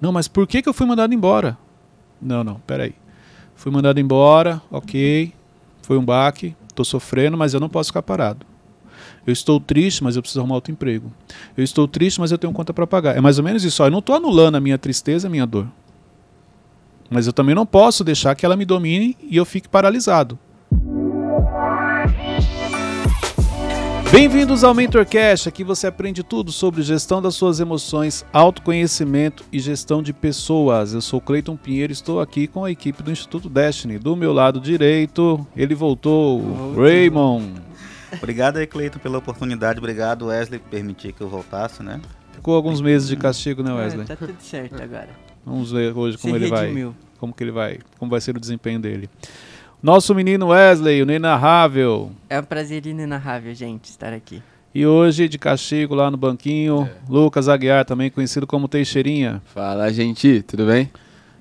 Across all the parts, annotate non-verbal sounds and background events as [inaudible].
Não, mas por que, que eu fui mandado embora? Não, não, peraí. Fui mandado embora, ok. Foi um baque, estou sofrendo, mas eu não posso ficar parado. Eu estou triste, mas eu preciso arrumar outro emprego. Eu estou triste, mas eu tenho conta para pagar. É mais ou menos isso. Eu não estou anulando a minha tristeza, a minha dor. Mas eu também não posso deixar que ela me domine e eu fique paralisado. Bem-vindos ao MentorCast, aqui você aprende tudo sobre gestão das suas emoções, autoconhecimento e gestão de pessoas. Eu sou Cleiton Pinheiro e estou aqui com a equipe do Instituto Destiny. Do meu lado direito, ele voltou, Raymond. Obrigado aí, Cleiton, pela oportunidade. Obrigado, Wesley, por permitir que eu voltasse, né? Ficou alguns meses de castigo, né, Wesley? É, tá tudo certo agora. Vamos ver hoje como Se ele vai, redimiu. como que ele vai, como vai ser o desempenho dele. Nosso menino Wesley, o inenarrável. É um prazer inenarrável, gente, estar aqui. E hoje, de castigo lá no banquinho, Lucas Aguiar, também conhecido como Teixeirinha. Fala, gente, tudo bem?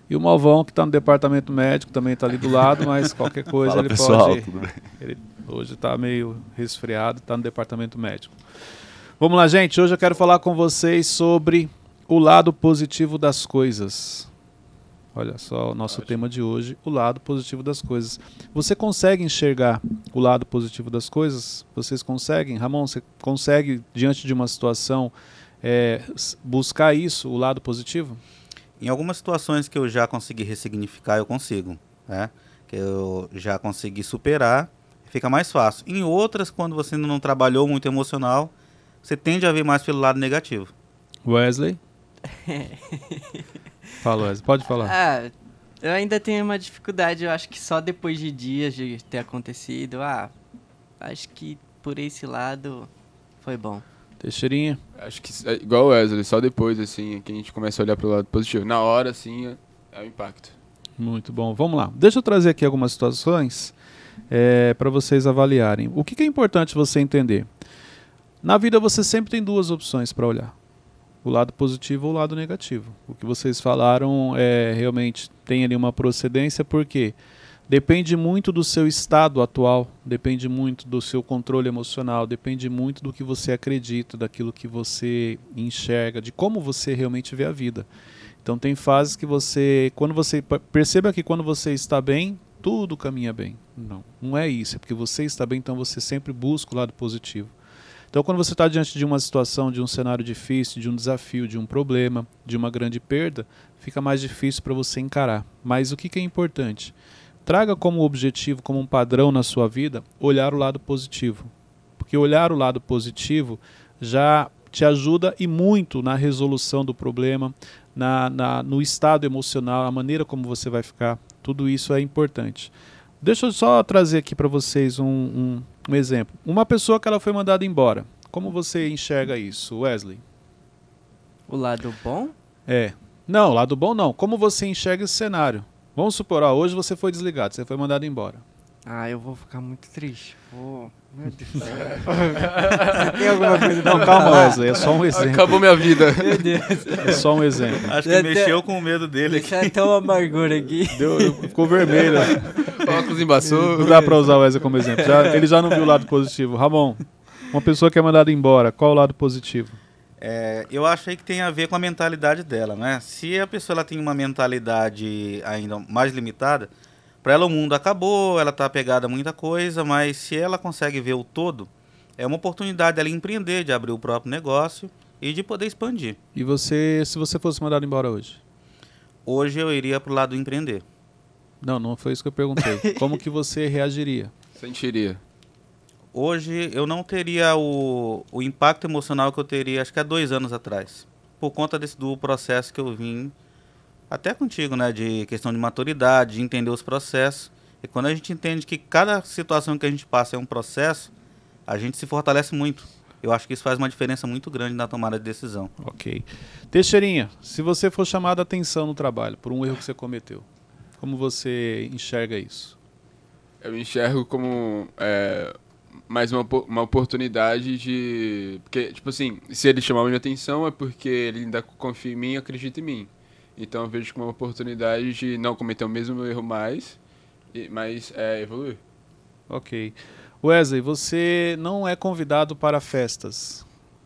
E o Malvão, que está no departamento médico, também está ali do lado, mas qualquer [laughs] coisa Fala, ele pessoal, pode. tudo bem? Ele hoje está meio resfriado, está no departamento médico. Vamos lá, gente. Hoje eu quero falar com vocês sobre o lado positivo das coisas. Olha só o nosso tema de hoje, o lado positivo das coisas. Você consegue enxergar o lado positivo das coisas? Vocês conseguem? Ramon, você consegue, diante de uma situação, é, buscar isso, o lado positivo? Em algumas situações que eu já consegui ressignificar, eu consigo, né? Que eu já consegui superar, fica mais fácil. Em outras, quando você ainda não trabalhou muito emocional, você tende a ver mais pelo lado negativo. Wesley? [laughs] Fala, Wesley. Pode falar. Ah, eu ainda tenho uma dificuldade, eu acho que só depois de dias de ter acontecido. Ah, acho que por esse lado foi bom. Teixeirinha? Acho que é igual o Wesley, só depois, assim, é que a gente começa a olhar pro lado positivo. Na hora, assim, é, é o impacto. Muito bom. Vamos lá. Deixa eu trazer aqui algumas situações para vocês avaliarem. O que, que é importante você entender? Na vida você sempre tem duas opções para olhar: o lado positivo ou o lado negativo. O que vocês falaram é realmente tem ali uma procedência, porque depende muito do seu estado atual, depende muito do seu controle emocional, depende muito do que você acredita, daquilo que você enxerga, de como você realmente vê a vida. Então tem fases que você, quando você perceba que quando você está bem, tudo caminha bem. Não, não é isso. É porque você está bem, então você sempre busca o lado positivo. Então quando você está diante de uma situação, de um cenário difícil, de um desafio, de um problema, de uma grande perda, fica mais difícil para você encarar. Mas o que, que é importante? Traga como objetivo, como um padrão na sua vida, olhar o lado positivo. Porque olhar o lado positivo já te ajuda e muito na resolução do problema, na, na- no estado emocional, a maneira como você vai ficar, tudo isso é importante. Deixa eu só trazer aqui para vocês um, um- um exemplo. Uma pessoa que ela foi mandada embora. Como você enxerga isso, Wesley? O lado bom? É. Não, lado bom não. Como você enxerga esse cenário? Vamos supor, ó, hoje você foi desligado, você foi mandado embora. Ah, eu vou ficar muito triste. Vou. Meu Deus do céu. Você [laughs] tem alguma coisa pra Não, calma? Wesley, é só um exemplo. Acabou minha vida. [laughs] Meu Deus. É só um exemplo. Acho que é- mexeu com o medo dele. Deixa até uma amargura aqui. Deu, ficou vermelho. [laughs] Óculos embaçou. Não dá pra usar o Wesley como exemplo. Já- ele já não viu o lado positivo. Ramon, uma pessoa que é mandada embora, qual o lado positivo? É, eu achei que tem a ver com a mentalidade dela, né? Se a pessoa ela tem uma mentalidade ainda mais limitada, para ela o mundo acabou, ela tá apegada a muita coisa, mas se ela consegue ver o todo, é uma oportunidade dela empreender, de abrir o próprio negócio e de poder expandir. E você, se você fosse mandado embora hoje? Hoje eu iria pro lado do empreender. Não, não foi isso que eu perguntei. [laughs] Como que você reagiria? Sentiria. Hoje eu não teria o, o impacto emocional que eu teria, acho que há dois anos atrás. Por conta desse, do processo que eu vim, até contigo, né? De questão de maturidade, de entender os processos. E quando a gente entende que cada situação que a gente passa é um processo, a gente se fortalece muito. Eu acho que isso faz uma diferença muito grande na tomada de decisão. Ok. Teixeirinha, se você for chamado a atenção no trabalho por um erro que você cometeu, como você enxerga isso? Eu enxergo como é, mais uma, uma oportunidade de. Porque, tipo assim, se ele chamar minha atenção é porque ele ainda confia em mim e acredita em mim. Então eu vejo como uma oportunidade de não cometer o mesmo erro mais, e- mas é, evoluir. Ok. Wesley, você não é convidado para festas.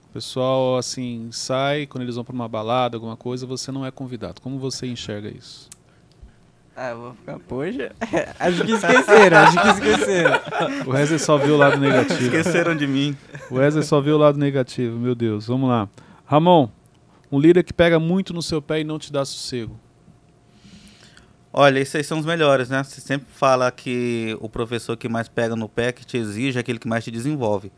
O pessoal, assim, sai, quando eles vão para uma balada, alguma coisa, você não é convidado. Como você enxerga isso? Ah, eu vou ficar, poxa. [laughs] acho que esqueceram, acho que esqueceram. O Wesley só viu o lado negativo. Esqueceram de mim. O Wesley só viu o lado negativo, meu Deus. Vamos lá. Ramon, um líder que pega muito no seu pé e não te dá sossego. Olha, esses aí são os melhores, né? Você sempre fala que o professor que mais pega no pé, que te exige, é aquele que mais te desenvolve.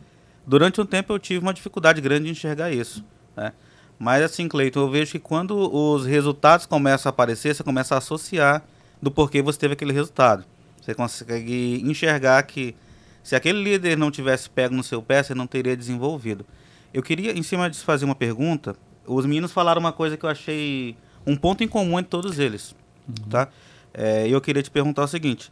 Durante um tempo eu tive uma dificuldade grande de enxergar isso, né? Mas assim, Cleiton, eu vejo que quando os resultados começam a aparecer, você começa a associar do porquê você teve aquele resultado. Você consegue enxergar que se aquele líder não tivesse pego no seu pé, você não teria desenvolvido. Eu queria, em cima disso, fazer uma pergunta. Os meninos falaram uma coisa que eu achei um ponto em comum entre todos eles, Uhum. tá? É, eu queria te perguntar o seguinte.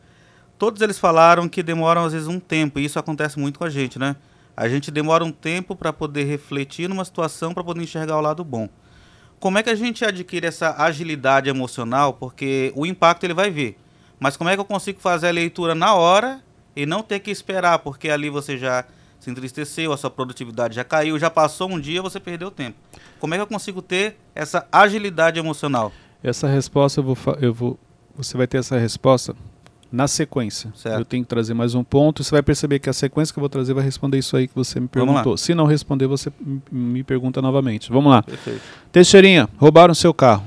Todos eles falaram que demoram às vezes um tempo, e isso acontece muito com a gente, né? A gente demora um tempo para poder refletir numa situação, para poder enxergar o lado bom. Como é que a gente adquire essa agilidade emocional? Porque o impacto ele vai vir. Mas como é que eu consigo fazer a leitura na hora e não ter que esperar? Porque ali você já se entristeceu, a sua produtividade já caiu, já passou um dia, você perdeu tempo. Como é que eu consigo ter essa agilidade emocional? Essa resposta eu vou, eu vou. Você vai ter essa resposta na sequência. Certo. Eu tenho que trazer mais um ponto. Você vai perceber que a sequência que eu vou trazer vai responder isso aí que você me perguntou. Se não responder, você me pergunta novamente. Vamos lá. Perfeito. Teixeirinha, roubaram seu carro.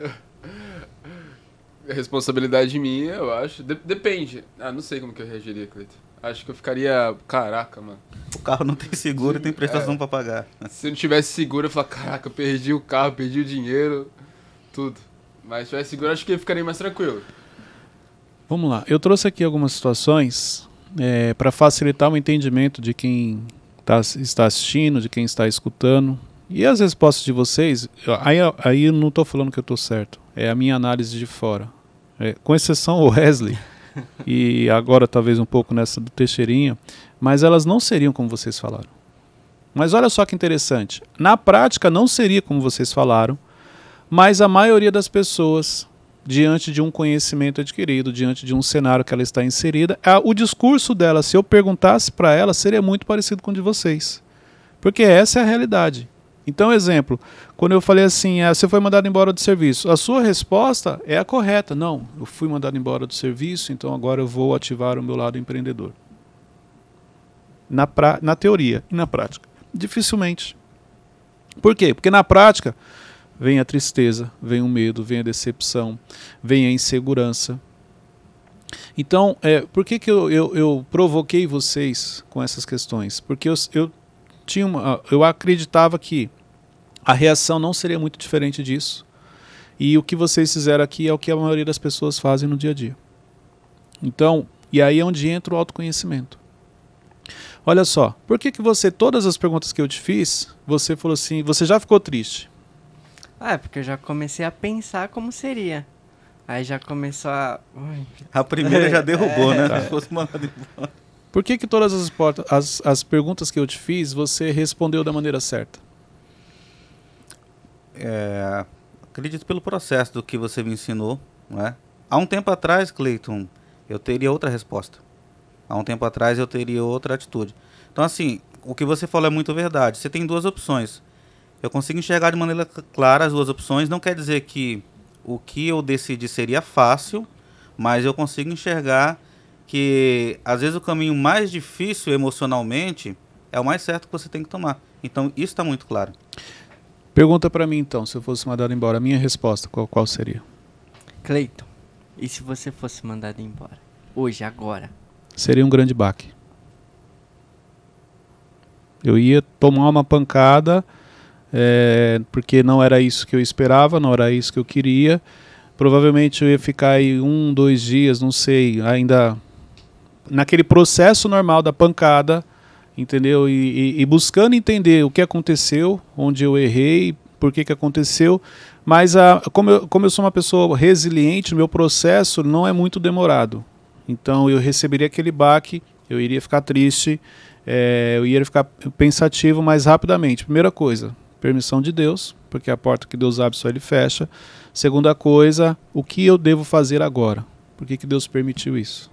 [laughs] Responsabilidade minha, eu acho. De- depende. Ah, não sei como que eu reagiria, Cleiton. Acho que eu ficaria. Caraca, mano. O carro não tem seguro e tem prestação É. para pagar. Se eu não tivesse seguro, eu ia falar, caraca, eu perdi o carro, perdi o dinheiro, tudo. Mas se tivesse seguro, acho que eu ficaria mais tranquilo. Vamos lá. Eu trouxe aqui algumas situações para facilitar o entendimento de quem tá- está assistindo, de quem está escutando. E as respostas de vocês, aí, aí eu não estou falando que eu estou certo. É a minha análise de fora. É, com exceção o Wesley, e agora talvez um pouco nessa do Teixeirinha, mas elas não seriam como vocês falaram. Mas olha só que interessante. Na prática não seria como vocês falaram, mas a maioria das pessoas diante de um conhecimento adquirido, diante de um cenário que ela está inserida, a- o discurso dela, se eu perguntasse para ela, seria muito parecido com o de vocês. Porque essa é a realidade. Então, exemplo, quando eu falei assim, ah, você foi mandado embora do serviço, a sua resposta é a correta. Não, eu fui mandado embora do serviço, então agora eu vou ativar o meu lado empreendedor. Na, pra, na teoria e na prática. Dificilmente. Por quê? Porque na prática vem a tristeza, vem o medo, vem a decepção, vem a insegurança. Então, é, por que, que eu, eu, eu provoquei vocês com essas questões? Porque eu, eu, tinha uma, eu acreditava que a reação não seria muito diferente disso. E o que vocês fizeram aqui é o que a maioria das pessoas fazem no dia a dia. Então, e aí é onde entra o autoconhecimento. Olha só, por que, que você, todas as perguntas que eu te fiz, você falou assim, você já ficou triste? Ah, é porque eu já comecei a pensar como seria. Aí já começou a. Ui, A primeira já [laughs] derrubou, né? Tá. Se fosse mandado embora. Por que, que todas as, as, as perguntas que eu te fiz, você respondeu da maneira certa? É, acredito pelo processo do que você me ensinou, não é? Há um tempo atrás, Cleiton, eu teria outra resposta. Há um tempo atrás eu teria outra atitude. Então, assim, o que você falou é muito verdade. Você tem duas opções. Eu consigo enxergar de maneira cl- clara as duas opções. Não quer dizer que o que eu decidi seria fácil, mas eu consigo enxergar que às vezes o caminho mais difícil emocionalmente é o mais certo que você tem que tomar. Então, isso está muito claro. Pergunta para mim então, se eu fosse mandado embora, a minha resposta qual, qual seria? Cleiton, e se você fosse mandado embora? Hoje, agora? Seria um grande baque. Eu ia tomar uma pancada, é, porque não era isso que eu esperava, não era isso que eu queria. Provavelmente eu ia ficar aí um, dois dias, não sei, ainda naquele processo normal da pancada, entendeu? E, e- e buscando entender o que aconteceu, onde eu errei, por que, que aconteceu. Mas a, como, eu, como eu sou uma pessoa resiliente, meu processo não é muito demorado. Então eu receberia aquele baque, eu iria ficar triste, eh, eu iria ficar pensativo mais rapidamente. Primeira coisa, permissão de Deus, porque a porta que Deus abre só Ele fecha. Segunda coisa, o que eu devo fazer agora? Por que, que Deus permitiu isso?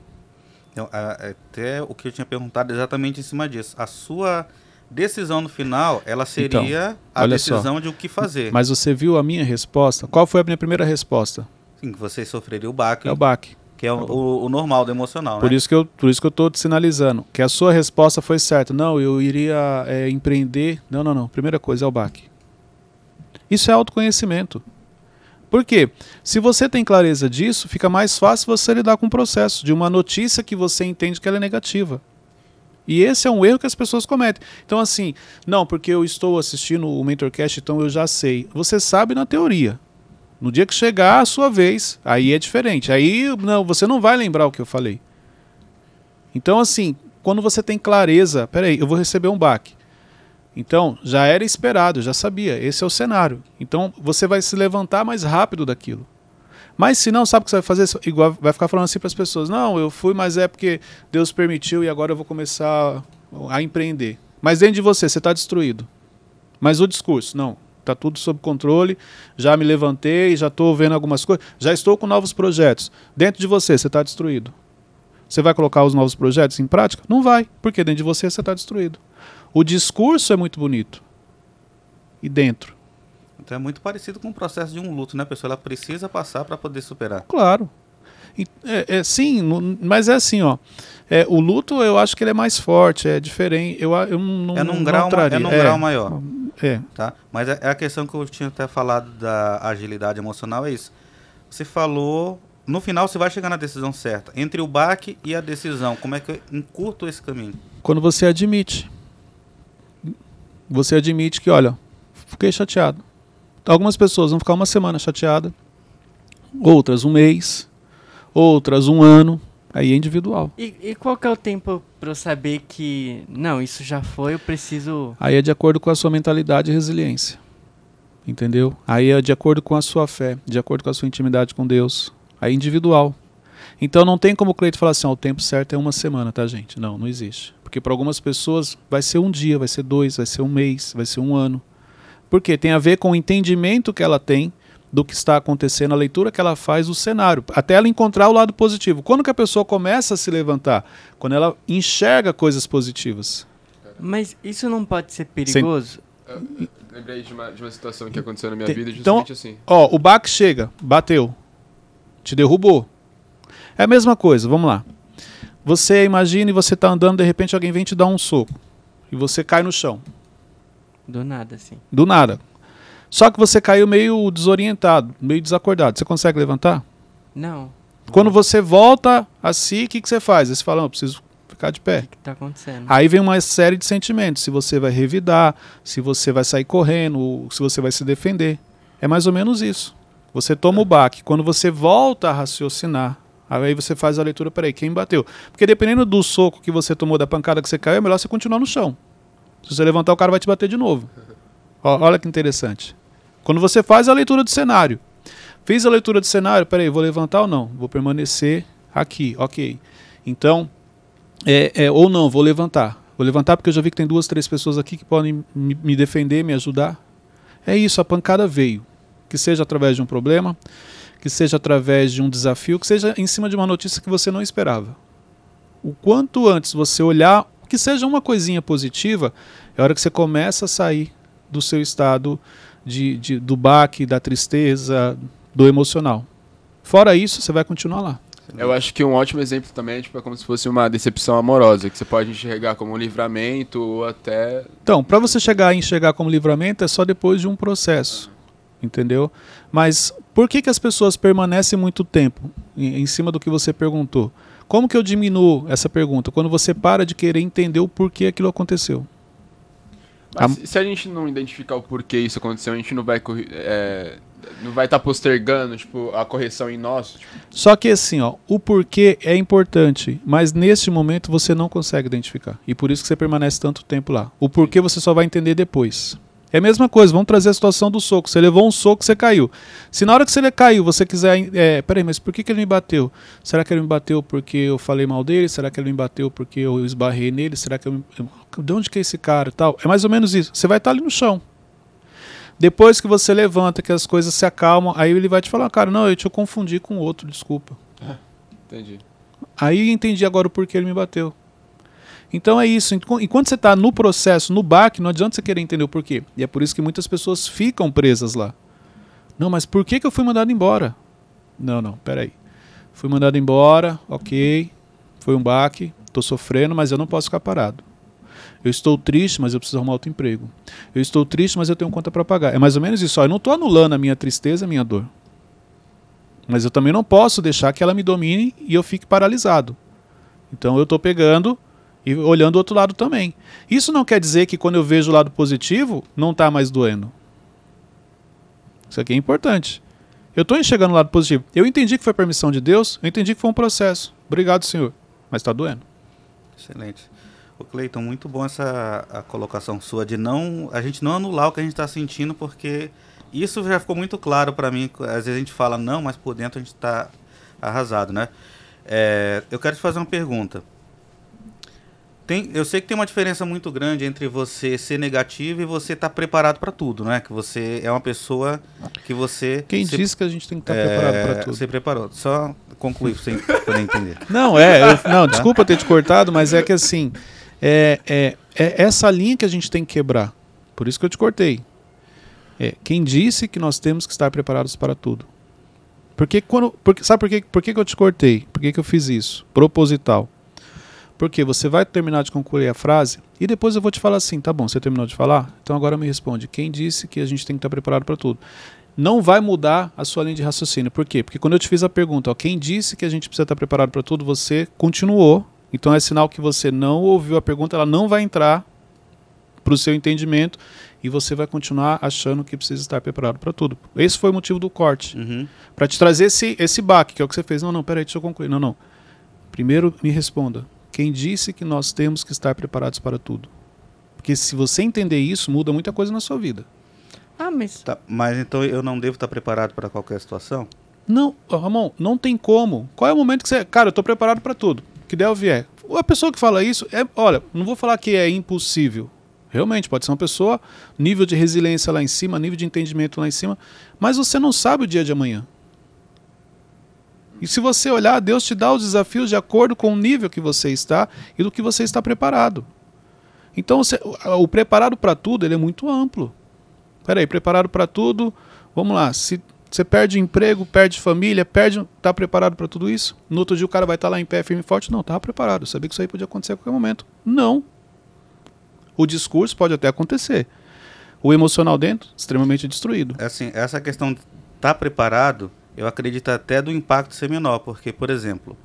Então, até o que eu tinha perguntado exatamente em cima disso. A sua Decisão no final, ela seria Então, a olha só. decisão de o que fazer. Mas você viu a minha resposta? Qual foi a minha primeira resposta? Sim, que você sofreria o baque, É o baque. que é o, o- o normal do emocional, Por né? isso que eu, por isso que eu tô te sinalizando que a sua resposta foi certa. Não, eu iria é, empreender. Não, não, não. Primeira coisa é o baque. Isso é autoconhecimento. Por quê? Se você tem clareza disso, fica mais fácil você lidar com o processo de uma notícia que você entende que ela é negativa. E esse é um erro que as pessoas cometem. Então, assim, não, porque eu estou assistindo o Mentorcast, então eu já sei. Você sabe na teoria. No dia que chegar a sua vez, aí é diferente. Aí não, você não vai lembrar o que eu falei. Então, assim, quando você tem clareza, peraí, eu vou receber um baque. Então, já era esperado, já sabia, esse é o cenário. Então, você vai se levantar mais rápido daquilo. Mas se não, sabe o que você vai fazer? Igual vai ficar falando assim para as pessoas: não, eu fui, mas é porque Deus permitiu e agora eu vou começar a empreender. Mas dentro de você, você está destruído. Mas o discurso, não, está tudo sob controle, já me levantei, já estou vendo algumas coisas, já estou com novos projetos. Dentro de você, você está destruído. Você vai colocar os novos projetos em prática? Não vai, porque dentro de você você está destruído. O discurso é muito bonito. E dentro? Então é muito parecido com o processo de um luto, né? A pessoa ela precisa passar para poder superar. Claro. E, é, é, sim, no- mas é assim, ó. É, o luto eu acho que ele é mais forte, é diferente. Eu, eu não, É num não grau traria. é num grau maior. É, tá? Mas é é a questão que eu tinha até falado da agilidade emocional é isso. Você falou, no final você vai chegar na decisão certa. Entre o baque e a decisão, como é que eu encurto esse caminho? quando você admite. Você admite que, olha, fiquei chateado. Algumas pessoas vão ficar uma semana chateada, outras um mês, outras um ano. Aí é individual. E, e qual que é o tempo pra eu saber que, não, isso já foi, eu preciso... Aí é de acordo com a sua mentalidade e resiliência. Entendeu? Aí é de acordo com a sua fé, de acordo com a sua intimidade com Deus. Aí é individual. Então não tem como o Cleito falar assim, ó, o tempo certo é uma semana, tá, gente? Não, não existe. Porque para algumas pessoas vai ser um dia, vai ser dois, vai ser um mês, vai ser um ano. Por quê? Tem a ver com o entendimento que ela tem do que está acontecendo, a leitura que ela faz do cenário, até ela encontrar o lado positivo. Quando que a pessoa começa a se levantar? Quando ela enxerga coisas positivas. Mas isso não pode ser perigoso? Eu lembrei de uma, de uma situação que aconteceu na minha vida então- justamente assim. Ó, o baque chega, bateu, te derrubou. É a mesma coisa, vamos lá. Você imagina e você tá andando, de repente alguém vem te dar um soco. E você cai no chão, Do nada, assim. do nada. Só que você caiu meio desorientado, meio desacordado. Você consegue levantar? Não. Quando você volta a si, o que, que você faz? Você fala, não, eu preciso ficar de pé. O que tá acontecendo? Aí vem uma série de sentimentos. Se você vai revidar, se você vai sair correndo, se você vai se defender. É mais ou menos isso. Você toma o baque. Quando você volta a raciocinar, aí você faz a leitura, peraí, quem bateu? Porque dependendo do soco que você tomou, da pancada que você caiu, é melhor você continuar no chão. Se você levantar, o cara vai te bater de novo. Ó, olha que interessante. Quando você faz a leitura do cenário. Fiz a leitura do cenário, peraí, vou levantar ou não? Vou permanecer aqui, ok. Então, é, é, ou não, vou levantar. Vou levantar porque eu já vi que tem duas, três pessoas aqui que podem me, me defender, me ajudar. É isso, a pancada veio. Que seja através de um problema, que seja através de um desafio, que seja em cima de uma notícia que você não esperava. O quanto antes você olhar, que seja uma coisinha positiva, é a hora que você começa a sair do seu estado de, de- do baque, da tristeza, do emocional. Fora isso, você vai continuar lá. Eu acho que um ótimo exemplo também é, tipo, é como se fosse uma decepção amorosa, que você pode enxergar como um livramento ou até. Então, para você chegar a enxergar como livramento é só depois de um processo, entendeu? Mas por que, que as pessoas permanecem muito tempo em, em cima do que você perguntou? Como que eu diminuo essa pergunta? Quando você para de querer entender o porquê aquilo aconteceu. Mas se- se a gente não identificar o porquê isso aconteceu, a gente não vai é, não vai estar postergando tipo, a correção em nós. Tipo, Só que assim, ó, o porquê é importante, mas neste momento você não consegue identificar. E por isso que você permanece tanto tempo lá. O porquê você só vai entender depois. É a mesma coisa, vamos trazer a situação do soco. Você levou um soco, você caiu. Se na hora que você caiu, você quiser. É, peraí, mas por que, que ele me bateu? Será que ele me bateu porque eu falei mal dele? Será que ele me bateu porque eu esbarrei nele? Será que eu me... De onde que é esse cara tal? É mais ou menos isso. Você vai estar ali no chão. Depois que você levanta, que as coisas se acalmam, aí ele vai te falar, cara, não, eu te confundi com outro, desculpa. entendi. Aí entendi agora o porquê ele me bateu. Então é isso. Enqu- Enquanto você está no processo, no baque, não adianta você querer entender o porquê. E é por isso que muitas pessoas ficam presas lá. Não, mas por que, que eu fui mandado embora? Não, não, peraí. Fui mandado embora, ok. Foi um baque, estou sofrendo, mas eu não posso ficar parado. Eu estou triste, mas eu preciso arrumar outro emprego. Eu estou triste, mas eu tenho conta para pagar. É mais ou menos isso. Ó, eu não estou anulando a minha tristeza, a minha dor. Mas eu também não posso deixar que ela me domine e eu fique paralisado. Então eu estou pegando e olhando o outro lado também. Isso não quer dizer que quando eu vejo o lado positivo, não está mais doendo. Isso aqui é importante. Eu estou enxergando o lado positivo. Eu entendi que foi permissão de Deus, eu entendi que foi um processo. Obrigado, Senhor. Mas está doendo. Excelente. O Cleiton, muito bom essa a colocação sua de não a gente não anular o que a gente está sentindo, porque isso já ficou muito claro para mim. Às vezes a gente fala não, mas por dentro a gente está arrasado, né? É, eu quero te fazer uma pergunta. Tem, eu sei que tem uma diferença muito grande entre você ser negativo e você estar preparado para tudo, né? Que você é uma pessoa que você Quem se, disse que a gente tem que estar é, preparado para tudo? Você preparou. Só concluir para você poder entender. [laughs] Não, é. eu- não, desculpa ter te cortado, mas é que assim. É, é, é essa linha que a gente tem que quebrar. Por isso que eu te cortei. É, quem disse que nós temos que estar preparados para tudo? Porque quando. Porque, sabe por, quê, por que, que eu te cortei? Por que, que eu fiz isso? Proposital. Porque você vai terminar de concluir a frase e depois eu vou te falar assim, tá bom, você terminou de falar? Então agora me responde. Quem disse que a gente tem que estar preparado para tudo? Não vai mudar a sua linha de raciocínio. Por quê? Porque quando eu te fiz a pergunta, ó, quem disse que a gente precisa estar preparado para tudo, você continuou. Então é sinal que você não ouviu a pergunta, ela não vai entrar para o seu entendimento e você vai continuar achando que precisa estar preparado para tudo. Esse foi o motivo do corte. Uhum. Para te trazer esse, esse baque, que é o que você fez. Não, não, peraí, deixa eu concluir. Não, não. Primeiro me responda. Quem disse que nós temos que estar preparados para tudo? Porque se você entender isso, muda muita coisa na sua vida. Ah, mas. Tá, mas então eu não devo estar preparado para qualquer situação? Não, Ramon, não tem como. Qual é o momento que você. Cara, eu tô preparado para tudo. Que der ou vier. A pessoa que fala isso, é, olha, não vou falar que é impossível. Realmente, pode ser uma pessoa, nível de resiliência lá em cima, nível de entendimento lá em cima, mas você não sabe o dia de amanhã. E se você olhar, Deus te dá os desafios de acordo com o nível que você está e do que você está preparado. Então, o, preparado para tudo, ele é muito amplo. Peraí, preparado para tudo, vamos lá, se você perde emprego, perde família, perde, tá preparado para tudo isso? No outro dia o cara vai estar lá em pé, firme e forte? Não, estava preparado, eu sabia que isso aí podia acontecer a qualquer momento. Não. O discurso pode até acontecer. O emocional dentro, extremamente destruído. Assim, essa questão de estar preparado, eu acredito até do impacto ser menor, porque, por exemplo,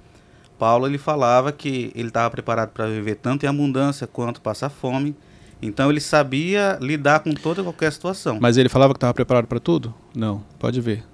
Paulo ele falava que ele estava preparado para viver tanto em abundância quanto passar fome. Então ele sabia lidar com toda e qualquer situação. Mas ele falava que estava preparado para tudo? Não, pode ver.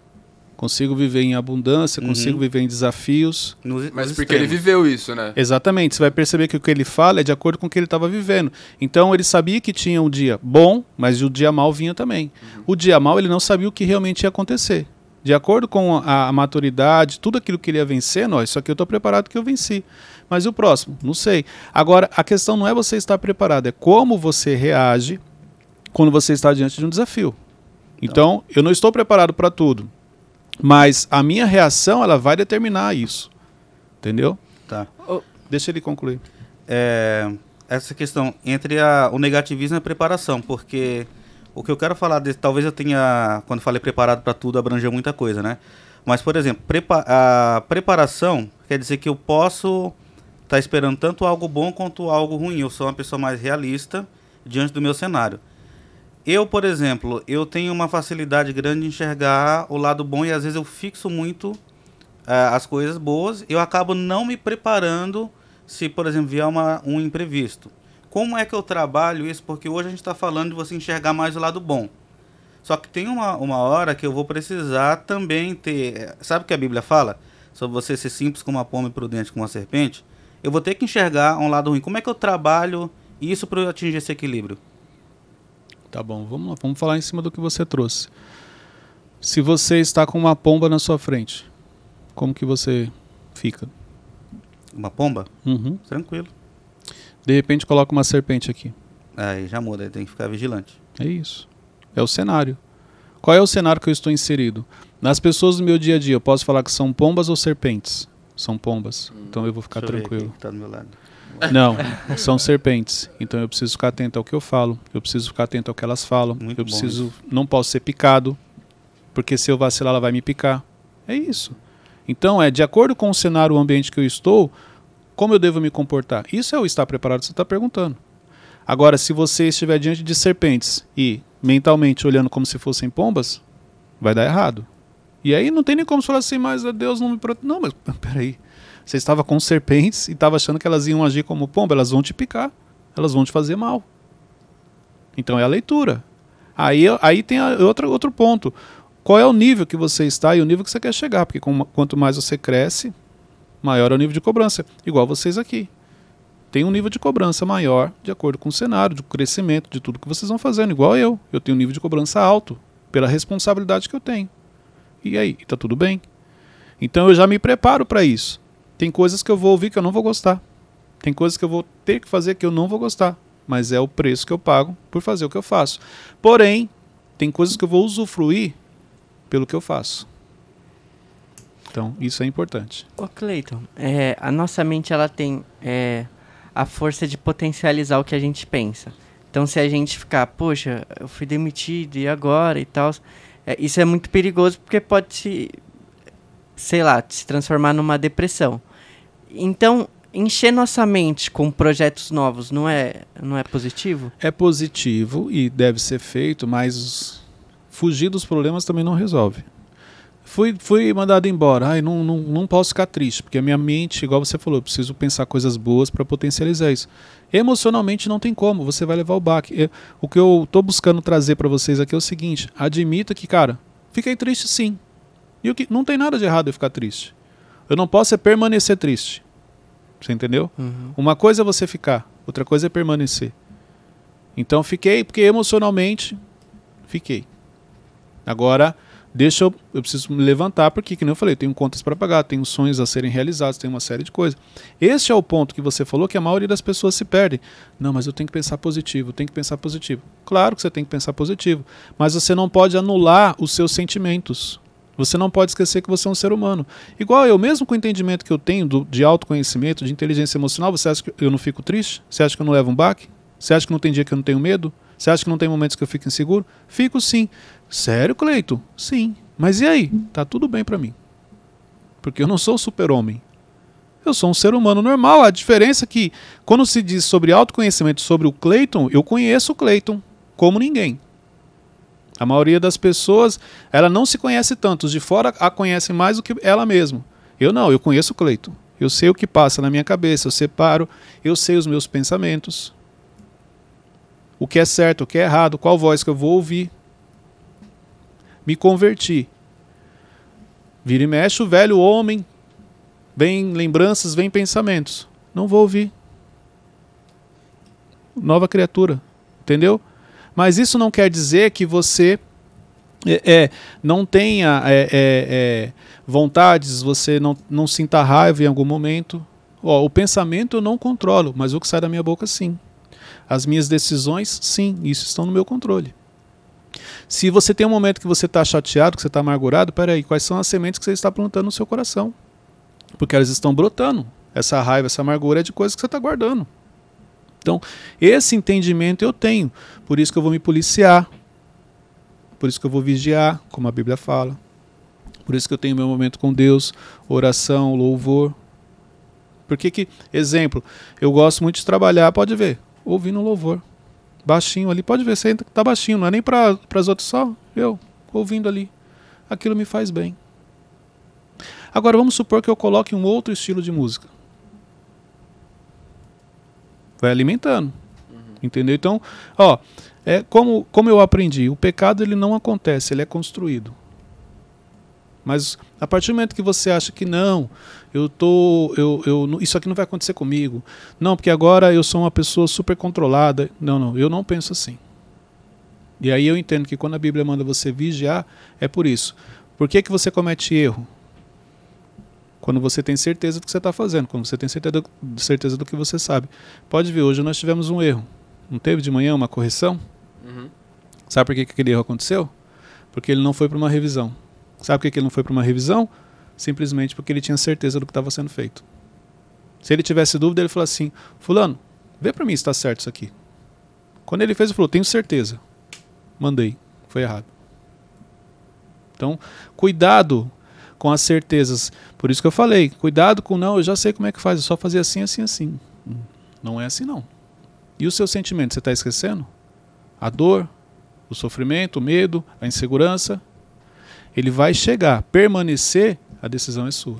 Consigo viver em abundância, Uhum. consigo viver em desafios. Nos- Mas nos porque ele extremos. viveu isso, né? Exatamente, você vai perceber que o que ele fala é de acordo com o que ele estava vivendo. Então ele sabia que tinha um dia bom, mas o dia mal vinha também. O dia mal ele não sabia o que realmente ia acontecer. De acordo com a, a maturidade, tudo aquilo que ele ia vencer, ó, isso aqui eu estou preparado que eu venci. Mas e o próximo? Não sei. Agora, a questão não é você estar preparado, é como você reage quando você está diante de um desafio. Então, eu não estou preparado para tudo, mas a minha reação ela vai determinar isso. Entendeu? Tá. Deixa ele concluir. é, essa questão entre a- o negativismo e a preparação, porque o que eu quero falar, de, talvez eu tenha, quando falei preparado para tudo, abrangeu muita coisa, né? Mas, por exemplo, prepa- a preparação quer dizer que eu posso estar esperando tanto algo bom quanto algo ruim. Eu sou uma pessoa mais realista diante do meu cenário. Eu, por exemplo, eu tenho uma facilidade grande de enxergar o lado bom e às vezes eu fixo muito eh, as coisas boas. Eu acabo não me preparando se, por exemplo, vier uma, um imprevisto. Como é que eu trabalho isso? Porque hoje a gente está falando de você enxergar mais o lado bom. Só que tem uma, uma hora que eu vou precisar também ter. Sabe o que a Bíblia fala? Sobre você ser simples como uma pomba e prudente como uma serpente? Eu vou ter que enxergar um lado ruim. Como é que eu trabalho isso para eu atingir esse equilíbrio? Tá bom, vamos lá, vamos falar em cima do que você trouxe. Se você está com uma pomba na sua frente, como que você fica? Uma pomba? Uhum. Tranquilo. De repente coloca uma serpente aqui. Aí já muda, aí tem que ficar vigilante. É isso. É o cenário. Qual é o cenário que eu estou inserido? Nas pessoas do meu dia a dia, eu posso falar que são pombas ou serpentes? São pombas. Então eu vou ficar tranquilo. tá do meu lado. Não, [laughs] são serpentes. Então eu preciso ficar atento ao que eu falo, eu preciso ficar atento ao que elas falam, Muito eu preciso, não posso ser picado, porque se eu vacilar ela vai me picar. É isso. Então é de acordo com o cenário, o ambiente que eu estou, como eu devo me comportar. Isso é o estar preparado que você está perguntando. Agora, se você estiver diante de serpentes e mentalmente olhando como se fossem pombas, vai dar errado. E aí não tem nem como falar assim, mas Deus não me protege. Não, mas [laughs] peraí. Você estava com serpentes e estava achando que elas iam agir como pomba, elas vão te picar, elas vão te fazer mal. Então é a leitura. Aí, aí tem a, outro, outro ponto. Qual é o nível que você está e o nível que você quer chegar? Porque com, quanto mais você cresce, maior é o nível de cobrança. Igual vocês aqui. Tem um nível de cobrança maior de acordo com o cenário, de crescimento, de tudo que vocês vão fazendo. Igual eu. Eu tenho um nível de cobrança alto pela responsabilidade que eu tenho. E aí? Está tudo bem? Então eu já me preparo para isso. Tem coisas que eu vou ouvir que eu não vou gostar. Tem coisas que eu vou ter que fazer que eu não vou gostar. Mas é o preço que eu pago por fazer o que eu faço. Porém, tem coisas que eu vou usufruir pelo que eu faço. Então, isso é importante. Ô Cleiton, é, a nossa mente ela tem é, a força de potencializar o que a gente pensa. Então, se a gente ficar, poxa, eu fui demitido e agora e tal, é, isso é muito perigoso porque pode se, sei lá, se transformar numa depressão. Então, encher nossa mente com projetos novos não é, não é positivo? É positivo e deve ser feito, mas fugir dos problemas também não resolve. Fui, fui mandado embora. Ai, não, não, não posso ficar triste, porque a minha mente, igual você falou, eu preciso pensar coisas boas para potencializar isso. Emocionalmente não tem como, você vai levar o baque. Eu, o que eu estou buscando trazer para vocês aqui é o seguinte: admita que, cara, fiquei triste sim. E o que não tem nada de errado eu ficar triste. Eu não posso é permanecer triste. Você entendeu? Uhum. Uma coisa é você ficar, outra coisa é permanecer. Então fiquei porque emocionalmente fiquei. Agora deixa eu, eu preciso me levantar porque, que nem eu falei, tenho contas para pagar, tenho sonhos a serem realizados, tem uma série de coisas. Este é o ponto que você falou que a maioria das pessoas se perde. Não, mas eu tenho que pensar positivo, tenho que pensar positivo. Claro que você tem que pensar positivo, mas você não pode anular os seus sentimentos. Você não pode esquecer que você é um ser humano. Igual eu, mesmo com o entendimento que eu tenho do, de autoconhecimento, de inteligência emocional, você acha que eu não fico triste? Você acha que eu não levo um baque? Você acha que não tem dia que eu não tenho medo? Você acha que não tem momentos que eu fico inseguro? Fico sim. Sério, Cleito? Sim. Mas e aí? Tá tudo bem para mim. Porque eu não sou super-homem. Eu sou um ser humano normal. A diferença é que, quando se diz sobre autoconhecimento sobre o Cleiton, eu conheço o Cleiton como ninguém. A maioria das pessoas, ela não se conhece tanto. Os de fora a conhecem mais do que ela mesma. Eu não, eu conheço o Cleiton. Eu sei o que passa na minha cabeça, eu separo, eu sei os meus pensamentos. O que é certo, o que é errado, qual voz que eu vou ouvir. Me converti. Vira e mexe o velho homem. Vem lembranças, vem pensamentos. Não vou ouvir. Nova criatura. Entendeu? Mas isso não quer dizer que você é, é, não tenha é, é, é, vontades, você não, não sinta raiva em algum momento. Ó, o pensamento eu não controlo, mas o que sai da minha boca, sim. As minhas decisões, sim, isso estão no meu controle. Se você tem um momento que você está chateado, que você está amargurado, peraí, quais são as sementes que você está plantando no seu coração? Porque elas estão brotando. Essa raiva, essa amargura é de coisas que você está guardando. Então, esse entendimento eu tenho. Por isso que eu vou me policiar. Por isso que eu vou vigiar, como a Bíblia fala. Por isso que eu tenho meu momento com Deus, oração, louvor. Porque que, exemplo, eu gosto muito de trabalhar, pode ver, ouvindo louvor. Baixinho ali, pode ver, você tá baixinho, não é nem para as outras só, eu ouvindo ali. Aquilo me faz bem. Agora vamos supor que eu coloque um outro estilo de música vai alimentando. Uhum. Entendeu? Então, ó, é como, como eu aprendi, o pecado ele não acontece, ele é construído. Mas a partir do momento que você acha que não, eu tô, eu, eu, isso aqui não vai acontecer comigo. Não, porque agora eu sou uma pessoa super controlada. Não, não, eu não penso assim. E aí eu entendo que quando a Bíblia manda você vigiar, é por isso. Por que, que você comete erro? Quando você tem certeza do que você está fazendo, quando você tem certeza do, certeza do que você sabe. Pode ver, hoje nós tivemos um erro. Não teve de manhã uma correção? Uhum. Sabe por que, que aquele erro aconteceu? Porque ele não foi para uma revisão. Sabe por que, ele não foi para uma revisão? Simplesmente porque ele tinha certeza do que estava sendo feito. Se ele tivesse dúvida, ele falou assim: Fulano, vê para mim se está certo isso aqui. Quando ele fez, ele falou: Tenho certeza. Mandei. Foi errado. Então, cuidado com as certezas. Por isso que eu falei: cuidado com não, eu já sei como é que faz, é só fazer assim, assim, assim. Não é assim, não. E o seu sentimento, você está esquecendo? A dor, o sofrimento, o medo, a insegurança. Ele vai chegar, permanecer, a decisão é sua.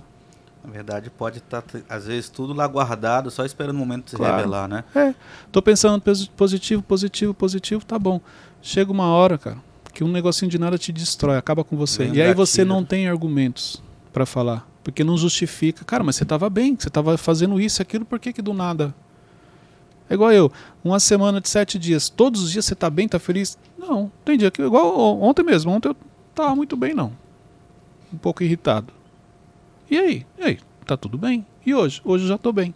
Na verdade, pode estar, tá, às vezes, tudo lá guardado, só esperando o momento de se Claro. revelar, né? É, tô pensando posi- positivo, positivo, positivo, tá bom. Chega uma hora, cara, que um negocinho de nada te destrói, acaba com você. Um e aí você gatilho. não tem argumentos pra falar, porque não justifica. Cara, mas você tava bem, você tava fazendo isso, aquilo, por que que do nada? É igual eu, uma semana de sete dias, todos os dias você tá bem, tá feliz? Não, tem dia que, igual ontem mesmo, ontem eu tava muito bem não. Um pouco irritado. E aí? E aí? Tá tudo bem? E hoje? Hoje eu já tô bem.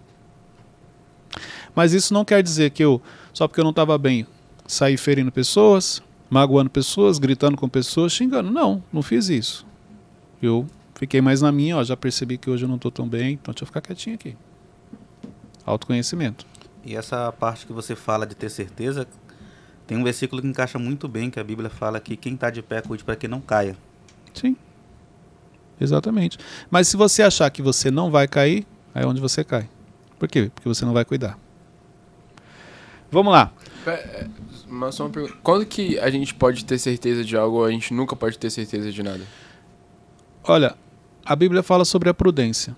Mas isso não quer dizer que eu, só porque eu não estava bem, saí ferindo pessoas, magoando pessoas, gritando com pessoas, xingando. Não, não fiz isso. Eu fiquei mais na minha, ó, já percebi que hoje eu não estou tão bem, então deixa eu ficar quietinho aqui. Autoconhecimento. E essa parte que você fala de ter certeza, tem um versículo que encaixa muito bem, que a Bíblia fala que quem está de pé cuide para que não caia. Sim. Exatamente. Mas se você achar que você não vai cair, aí é onde você cai. Por quê? Porque você não vai cuidar. Vamos lá. É, Mas só uma pergunta. Quando que a gente pode ter certeza de algo ou a gente nunca pode ter certeza de nada? Olha, a Bíblia fala sobre a prudência.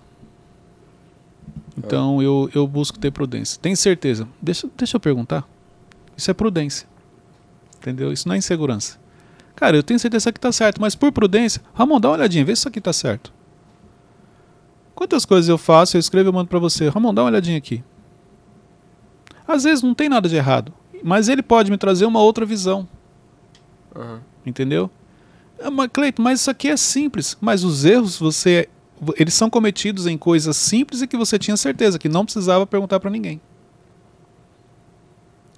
Então eu, eu busco ter prudência. Tem certeza? Deixa, deixa eu perguntar. Isso é prudência. Entendeu? Isso não é insegurança. Cara, eu tenho certeza que tá certo, mas por prudência, Ramon, dá uma olhadinha, vê se isso aqui tá certo. Quantas coisas eu faço, eu escrevo e mando pra você. Ramon, dá uma olhadinha aqui. Às vezes não tem nada de errado, mas ele pode me trazer uma outra visão. Aham. Entendeu? Ah, mas, Cleiton, mas isso aqui é simples. Mas os erros, você. Eles são cometidos em coisas simples e que você tinha certeza que não precisava perguntar para ninguém.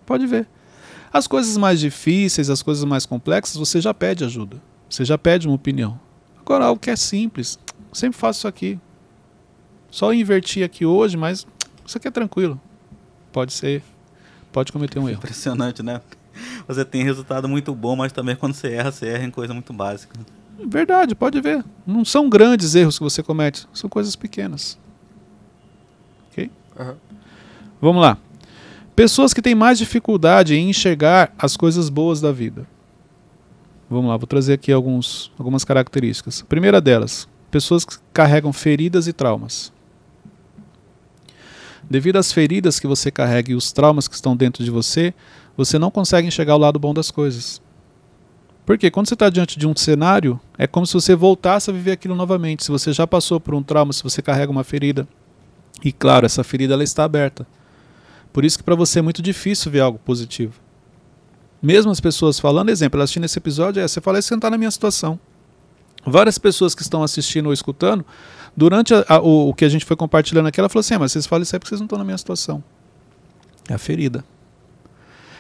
Pode ver. As coisas mais difíceis, as coisas mais complexas, você já pede ajuda. Você já pede uma opinião. Agora, algo que é simples, sempre faço isso aqui. Só inverti aqui hoje, mas isso aqui é tranquilo. Pode ser. Pode cometer um [laughs] erro. Impressionante, né? Você tem resultado muito bom, mas também quando você erra, você erra em coisa muito básica. Verdade, pode ver. Não são grandes erros que você comete, são coisas pequenas. Ok? Aham. Vamos lá. Pessoas que têm mais dificuldade em enxergar as coisas boas da vida. Vamos lá, vou trazer aqui alguns, algumas características. Primeira delas, pessoas que carregam feridas e traumas. Devido às feridas que você carrega e os traumas que estão dentro de você, você não consegue enxergar o lado bom das coisas. Porque quando você está diante de um cenário, é como se você voltasse a viver aquilo novamente. Se você já passou por um trauma, se você carrega uma ferida, e claro, essa ferida ela está aberta. Por isso que para você é muito difícil ver algo positivo. Mesmo as pessoas falando, exemplo, assistindo esse episódio, é, você fala, isso não está na minha situação. Várias pessoas que estão assistindo ou escutando, durante a- a- o, o que a gente foi compartilhando aqui, ela falou assim, "Ah, mas vocês falam isso aí porque vocês não estão na minha situação. É a ferida.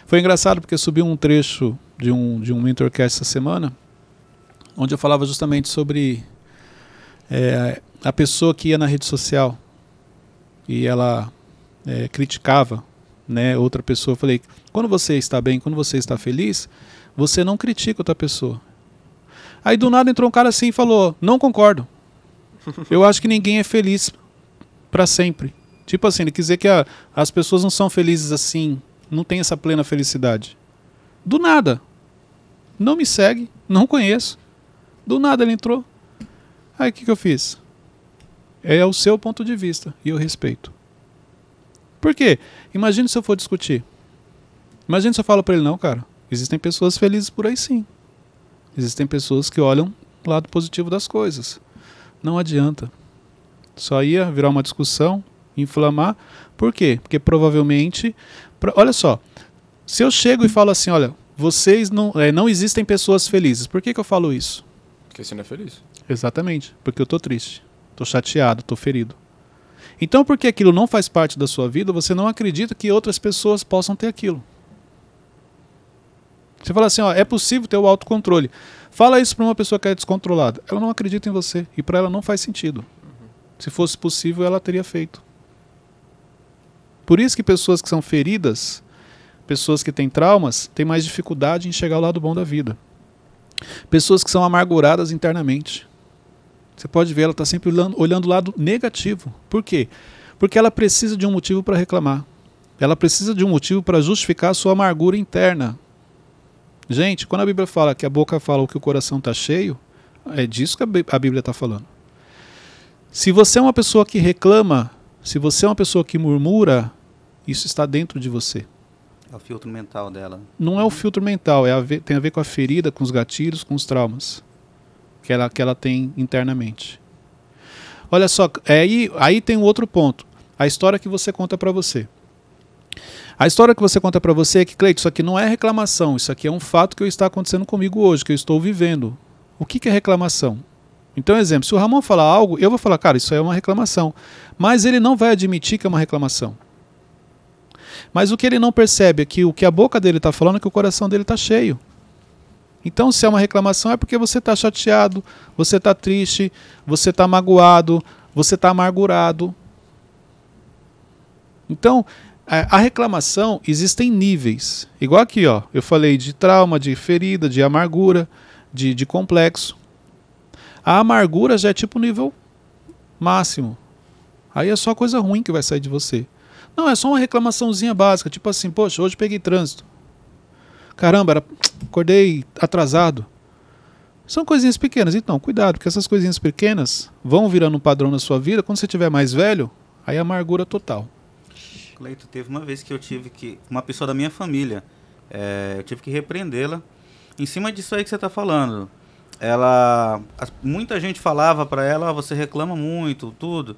Foi engraçado porque subiu um trecho de um, de um Mentorcast essa semana, onde eu falava justamente sobre é, a pessoa que ia na rede social e ela é, criticava né, outra pessoa. Eu falei, quando você está bem, quando você está feliz, você não critica outra pessoa. Aí do nada entrou um cara assim e falou, não concordo. Eu acho que ninguém é feliz para sempre. Tipo assim, ele quis dizer que a- as pessoas não são felizes assim, não tem essa plena felicidade. Do nada. Não me segue, não conheço. Do nada ele entrou. Aí o que, que eu fiz? É o seu ponto de vista e eu respeito. Por quê? Imagine se eu for discutir. Imagine se eu falo pra ele, não, cara. Existem pessoas felizes por aí sim. Existem pessoas que olham o lado positivo das coisas. Não adianta. Só ia virar uma discussão, inflamar. Por quê? Porque provavelmente. pro- olha só. Se eu chego e falo assim, olha, vocês não, é, não existem pessoas felizes. Por que, que eu falo isso? Porque você não é feliz. Exatamente, porque eu tô triste, tô chateado, tô ferido. Então, porque aquilo não faz parte da sua vida, você não acredita que outras pessoas possam ter aquilo. Você fala assim, ó, é possível ter o autocontrole. Fala isso para uma pessoa que é descontrolada. Ela não acredita em você e para ela não faz sentido. Se fosse possível, ela teria feito. Por isso que pessoas que são feridas, pessoas que têm traumas, têm mais dificuldade em chegar ao lado bom da vida. Pessoas que são amarguradas internamente. Você pode ver, ela está sempre olhando, o lado negativo. Por quê? Porque ela precisa de um motivo para reclamar. Ela precisa de um motivo para justificar a sua amargura interna. Gente, quando a Bíblia fala que a boca fala o que o coração está cheio, é disso que a Bíblia está falando. Se você é uma pessoa que reclama, se você é uma pessoa que murmura, isso está dentro de você. É o filtro mental dela. Não é o filtro mental, é a ver, tem a ver com a ferida, com os gatilhos, com os traumas que ela, que ela tem internamente. Olha só, é aí, aí tem um outro ponto. A história que você conta para você. A história que você conta para você é que, Cleito, isso aqui não é reclamação, isso aqui é um fato que está acontecendo comigo hoje, que eu estou vivendo. O que, que é reclamação? Então, exemplo, se o Ramon falar algo, eu vou falar, cara, isso é uma reclamação. Mas ele não vai admitir que é uma reclamação. Mas o que ele não percebe é que o que a boca dele está falando é que o coração dele está cheio. Então, se é uma reclamação, é porque você está chateado, você está triste, você está magoado, você está amargurado. Então, a reclamação existem níveis. Igual aqui, ó, eu falei de trauma, de ferida, de amargura, de, de complexo. A amargura já é tipo nível máximo. Aí é só coisa ruim que vai sair de você. Não, é só uma reclamaçãozinha básica, tipo assim, poxa, hoje peguei trânsito. Caramba, era... acordei atrasado. São coisinhas pequenas. Então, cuidado, porque essas coisinhas pequenas vão virando um padrão na sua vida. Quando você tiver mais velho, aí é amargura total. Cleito, teve uma vez que eu tive que. Uma pessoa da minha família, é, eu tive que repreendê-la. Em cima disso aí que você está falando. Ela. Muita gente falava para ela, ah, você reclama muito, tudo.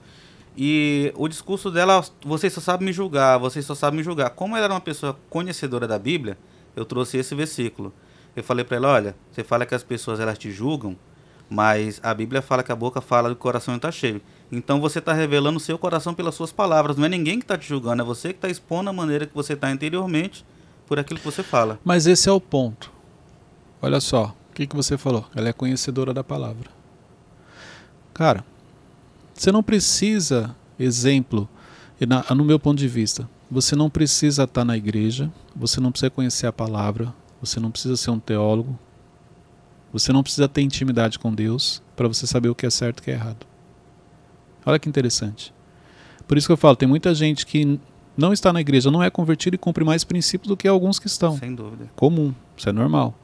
E o discurso dela, você só sabe me julgar, você só sabe me julgar. Como ela era uma pessoa conhecedora da Bíblia, eu trouxe esse versículo. Eu falei para ela, olha, você fala que as pessoas elas te julgam, mas a Bíblia fala que a boca fala que o coração está cheio. Então você está revelando o seu coração pelas suas palavras. Não é ninguém que está te julgando, é você que está expondo a maneira que você está interiormente por aquilo que você fala. Mas esse é o ponto. Olha só, o que, que você falou? Ela é conhecedora da palavra. Cara, você não precisa, exemplo, no meu ponto de vista, você não precisa estar na igreja, você não precisa conhecer a palavra, você não precisa ser um teólogo, você não precisa ter intimidade com Deus para você saber o que é certo e o que é errado. Olha que interessante. Por isso que eu falo, tem muita gente que não está na igreja, não é convertido e cumpre mais princípios do que alguns que estão. Sem dúvida. Comum, isso é normal.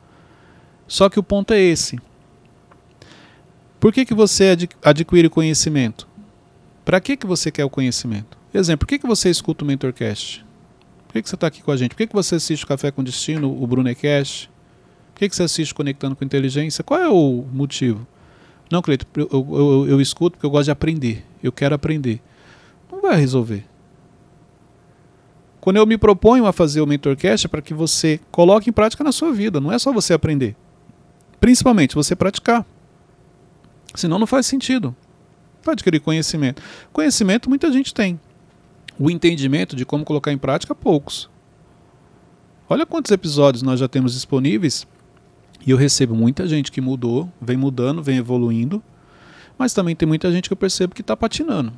Só que o ponto é esse. Por que, que você adquire conhecimento? Para que, que você quer o conhecimento? Exemplo, por que, que você escuta o Mentorcast? Por que, que você está aqui com a gente? Por que, que você assiste o Café com Destino, o Brunecast? Por que, que você assiste Conectando com Inteligência? Qual é o motivo? Não, Cleito, eu, eu, eu, escuto porque eu gosto de aprender. Eu quero aprender. Não vai resolver. Quando eu me proponho a fazer o Mentorcast é para que você coloque em prática na sua vida. Não é só você aprender. Principalmente você praticar. Senão não faz sentido. Para adquirir conhecimento. Conhecimento muita gente tem. O entendimento de como colocar em prática, poucos. Olha quantos episódios nós já temos disponíveis e eu recebo muita gente que mudou, vem mudando, vem evoluindo, mas também tem muita gente que eu percebo que está patinando.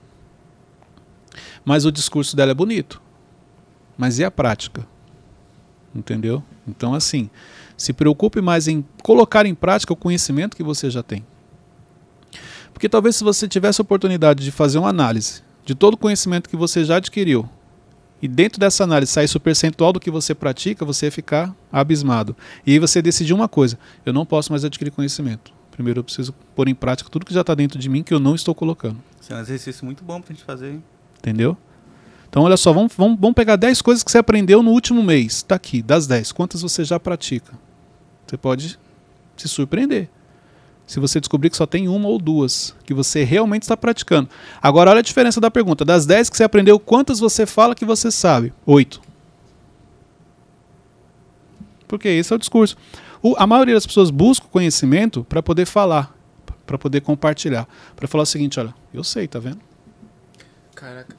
Mas o discurso dela é bonito. Mas e a prática? Entendeu? Então, assim, se preocupe mais em colocar em prática o conhecimento que você já tem. Porque talvez se você tivesse a oportunidade de fazer uma análise de todo o conhecimento que você já adquiriu e dentro dessa análise saísse o percentual do que você pratica, você ficar abismado. E aí você decidir uma coisa: eu não posso mais adquirir conhecimento. Primeiro eu preciso pôr em prática tudo que já está dentro de mim que eu não estou colocando. Isso é um exercício muito bom para a gente fazer. Hein? Entendeu? Então, olha só, vamos, vamos, vamos pegar 10 coisas que você aprendeu no último mês. Está aqui, das 10. Quantas você já pratica? Você pode se surpreender se você descobrir que só tem uma ou duas que você realmente está praticando. Agora, olha a diferença da pergunta. Das 10 que você aprendeu, quantas você fala que você sabe? Oito. Porque esse é o discurso. O, a maioria das pessoas busca conhecimento para poder falar, para poder compartilhar. Para falar o seguinte: olha, eu sei, tá vendo? Caraca.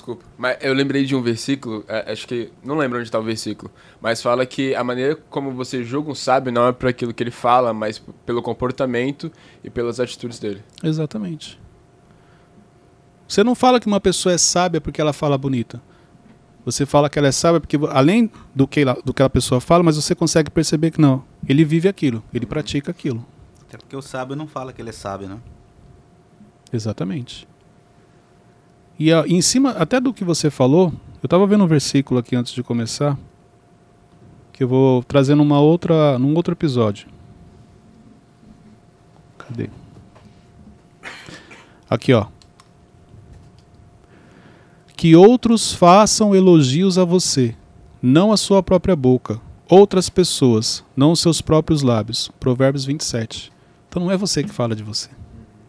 Desculpa, mas eu lembrei de um versículo, é, acho que. Não lembro onde está o versículo, mas fala que a maneira como você julga um sábio não é por aquilo que ele fala, mas pelo comportamento e pelas atitudes dele. Exatamente. Você não fala que uma pessoa é sábia porque ela fala bonita. Você fala que ela é sábia porque, além do que, ela, do que a pessoa fala, mas você consegue perceber que não. Ele vive aquilo, ele pratica aquilo. Até porque o sábio não fala que ele é sábio, né? Exatamente. E a, em cima, até do que você falou, eu estava vendo um versículo aqui antes de começar, que eu vou trazer numa outra, num outro episódio. Cadê? Aqui, ó. Que outros façam elogios a você, não a sua própria boca, outras pessoas, não os seus próprios lábios. Provérbios 27. Então não é você que fala de você.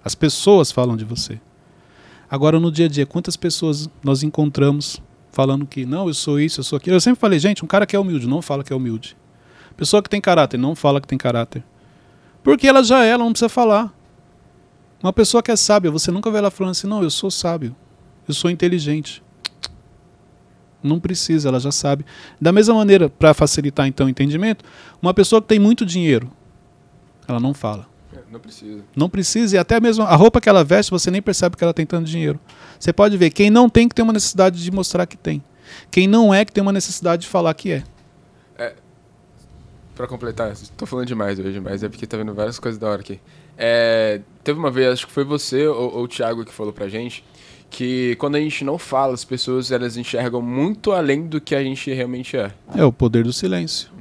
As pessoas falam de você. Agora no dia a dia, quantas pessoas nós encontramos falando que não, eu sou isso, eu sou aquilo. Eu sempre falei, gente, um cara que é humilde não fala que é humilde. Pessoa que tem caráter não fala que tem caráter. Porque ela já é, ela não precisa falar. Uma pessoa que é sábia, você nunca vê ela falando assim, não, eu sou sábio, eu sou inteligente. Não precisa, ela já sabe. Da mesma maneira, para facilitar então o entendimento, uma pessoa que tem muito dinheiro, ela não fala. É, Não precisa. Não precisa, e até mesmo a roupa que ela veste, você nem percebe que ela tem tanto dinheiro. Você pode ver, quem não tem que tem uma necessidade de mostrar que tem. Quem não é que tem uma necessidade de falar que é. Pra completar, tô falando demais hoje, mas é porque tá vendo várias coisas da hora aqui. É, teve uma vez, acho que foi você ou, ou o Thiago que falou pra gente, que quando a gente não fala, as pessoas elas enxergam muito além do que a gente realmente é. É o poder do silêncio.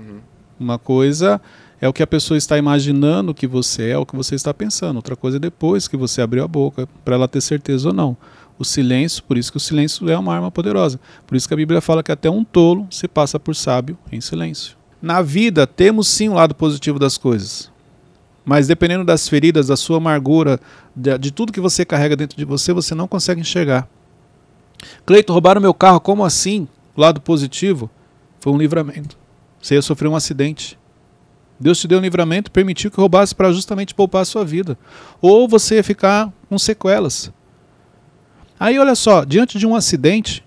Uma coisa é o que a pessoa está imaginando que você é, o que você está pensando. Outra coisa é depois que você abriu a boca, para ela ter certeza ou não. O silêncio, por isso que o silêncio é uma arma poderosa. Por isso que a Bíblia fala que até um tolo se passa por sábio em silêncio. Na vida, temos sim um lado positivo das coisas. Mas dependendo das feridas, da sua amargura, de, de tudo que você carrega dentro de você, você não consegue enxergar. Cleito, roubaram meu carro, como assim? O lado positivo foi um livramento. Você ia sofrer um acidente. Deus te deu um livramento, permitiu que roubasse para justamente poupar a sua vida. Ou você ia ficar com sequelas. Aí olha só, diante de um acidente,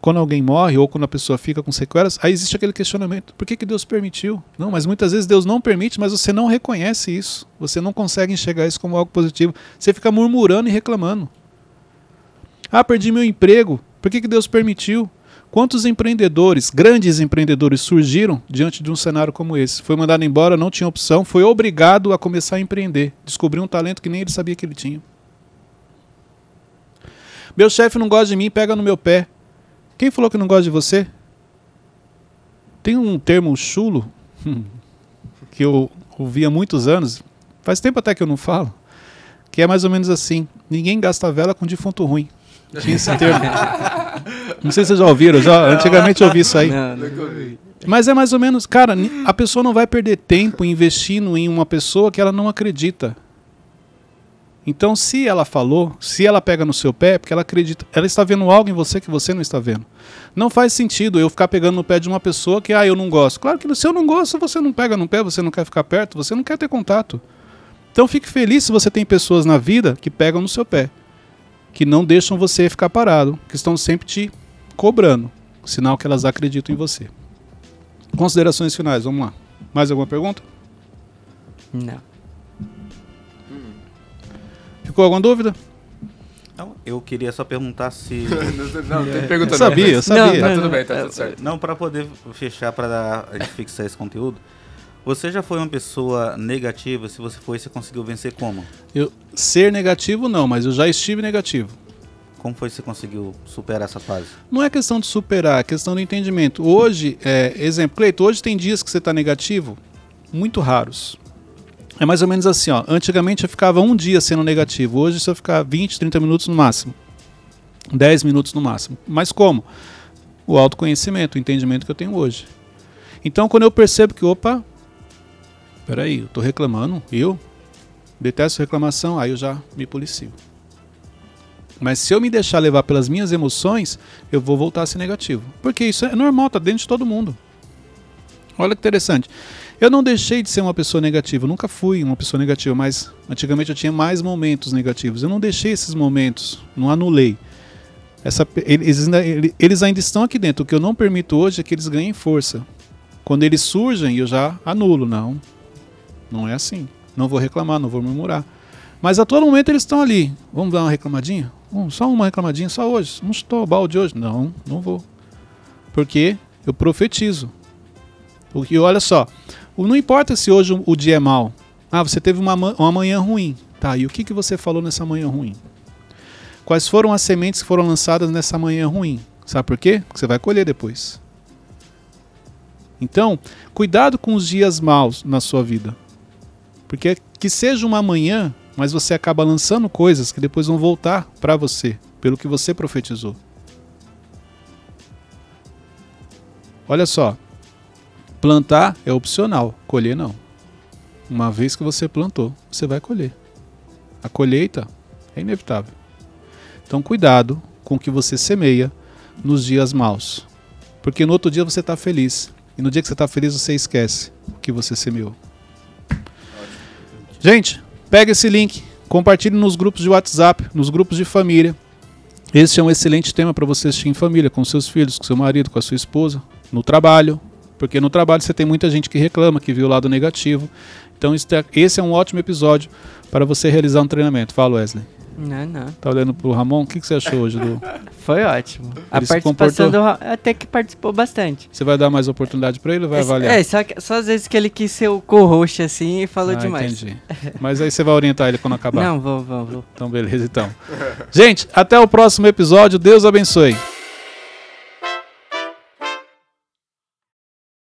quando alguém morre ou quando a pessoa fica com sequelas, aí existe aquele questionamento: por que, que Deus permitiu? Não, mas muitas vezes Deus não permite, mas você não reconhece isso. Você não consegue enxergar isso como algo positivo. Você fica murmurando e reclamando. Ah, perdi meu emprego. Por que, que Deus permitiu? Quantos empreendedores, grandes empreendedores, surgiram diante de um cenário como esse? Foi mandado embora, não tinha opção, foi obrigado a começar a empreender. Descobriu um talento que nem ele sabia que ele tinha. Meu chefe não gosta de mim, pega no meu pé. Quem falou que não gosta de você? Tem um termo chulo [laughs] que eu ouvi há muitos anos, faz tempo até que eu não falo, que é mais ou menos assim: ninguém gasta vela com defunto ruim. Tinha esse termo. Não sei se vocês já ouviram, já, antigamente eu ouvi isso aí. Não. Mas é mais ou menos, cara, a pessoa não vai perder tempo investindo em uma pessoa que ela não acredita. Então, se ela falou, se ela pega no seu pé, é porque ela acredita, ela está vendo algo em você que você não está vendo. Não faz sentido eu ficar pegando no pé de uma pessoa que, ah, eu não gosto. Claro que se eu não gosto, você não pega no pé, você não quer ficar perto, você não quer ter contato. Então, fique feliz se você tem pessoas na vida que pegam no seu pé, que não deixam você ficar parado, que estão sempre te cobrando, sinal que elas acreditam em você. Considerações finais, vamos lá. Mais alguma pergunta? Não. Ficou alguma dúvida? Não, eu queria só perguntar se. [laughs] não, não tem pergunta Eu sabia, eu não. sabia. Tá Não, tudo não, bem, tá tudo certo. Não, para poder fechar, para a gente fixar esse conteúdo. Você já foi uma pessoa negativa? Se você foi, você conseguiu vencer como? Eu, ser negativo não, mas eu já estive negativo. Como foi que você conseguiu superar essa fase? Não é questão de superar, é questão do entendimento. Hoje, é, exemplo, Cleito, hoje tem dias que você está negativo, muito raros. É mais ou menos assim, ó. Antigamente eu ficava um dia sendo negativo, hoje se eu ficar 20, 30 minutos no máximo. 10 minutos no máximo. Mas como? O autoconhecimento, o entendimento que eu tenho hoje. Então quando eu percebo que, opa, peraí, eu tô reclamando, eu detesto reclamação, aí eu já me policio. Mas se eu me deixar levar pelas minhas emoções, eu vou voltar a ser negativo. Porque isso é normal, tá dentro de todo mundo. Olha que interessante. Eu não deixei de ser uma pessoa negativa, eu nunca fui uma pessoa negativa, mas antigamente eu tinha mais momentos negativos. Eu não deixei esses momentos, não anulei. Essa, eles, ainda, eles ainda estão aqui dentro. O que eu não permito hoje é que eles ganhem força. Quando eles surgem, eu já anulo. Não, não é assim. Não vou reclamar, não vou murmurar. Mas a todo momento eles estão ali. Vamos dar uma reclamadinha? Um, só uma reclamadinha, só hoje. Não estou balde hoje. Não, não vou. Porque eu profetizo. Porque olha só, não importa se hoje o dia é mau. Ah, você teve uma, uma manhã ruim. Tá, e o que, que você falou nessa manhã ruim? Quais foram as sementes que foram lançadas nessa manhã ruim? Sabe por quê? Porque você vai colher depois. Então, cuidado com os dias maus na sua vida. Porque que seja uma manhã, mas você acaba lançando coisas que depois vão voltar para você, pelo que você profetizou. Olha só, plantar é opcional, colher não. Uma vez que você plantou, você vai colher. A colheita é inevitável. Então, cuidado com o que você semeia nos dias maus. Porque no outro dia você está feliz. E no dia que você está feliz, você esquece o que você semeou. Gente, pega esse link, compartilhe nos grupos de WhatsApp, nos grupos de família. Esse é um excelente tema para você assistir em família, com seus filhos, com seu marido, com a sua esposa, no trabalho, porque no trabalho você tem muita gente que reclama, que viu o lado negativo. Então é, esse é um ótimo episódio para você realizar um treinamento. Fala, Wesley. Não, não. Tá olhando pro Ramon? O que, que você achou hoje do. [laughs] Foi ótimo. a participação do Ramon até que participou bastante. Você vai dar mais oportunidade para ele ou vai Esse, avaliar? É, só, só às vezes que ele quis ser o co-host assim e falou ah, demais. Entendi. [laughs] Mas aí você vai orientar ele quando acabar. Não, vou, vou, vou. Então, beleza, então. Gente, até o próximo episódio. Deus abençoe.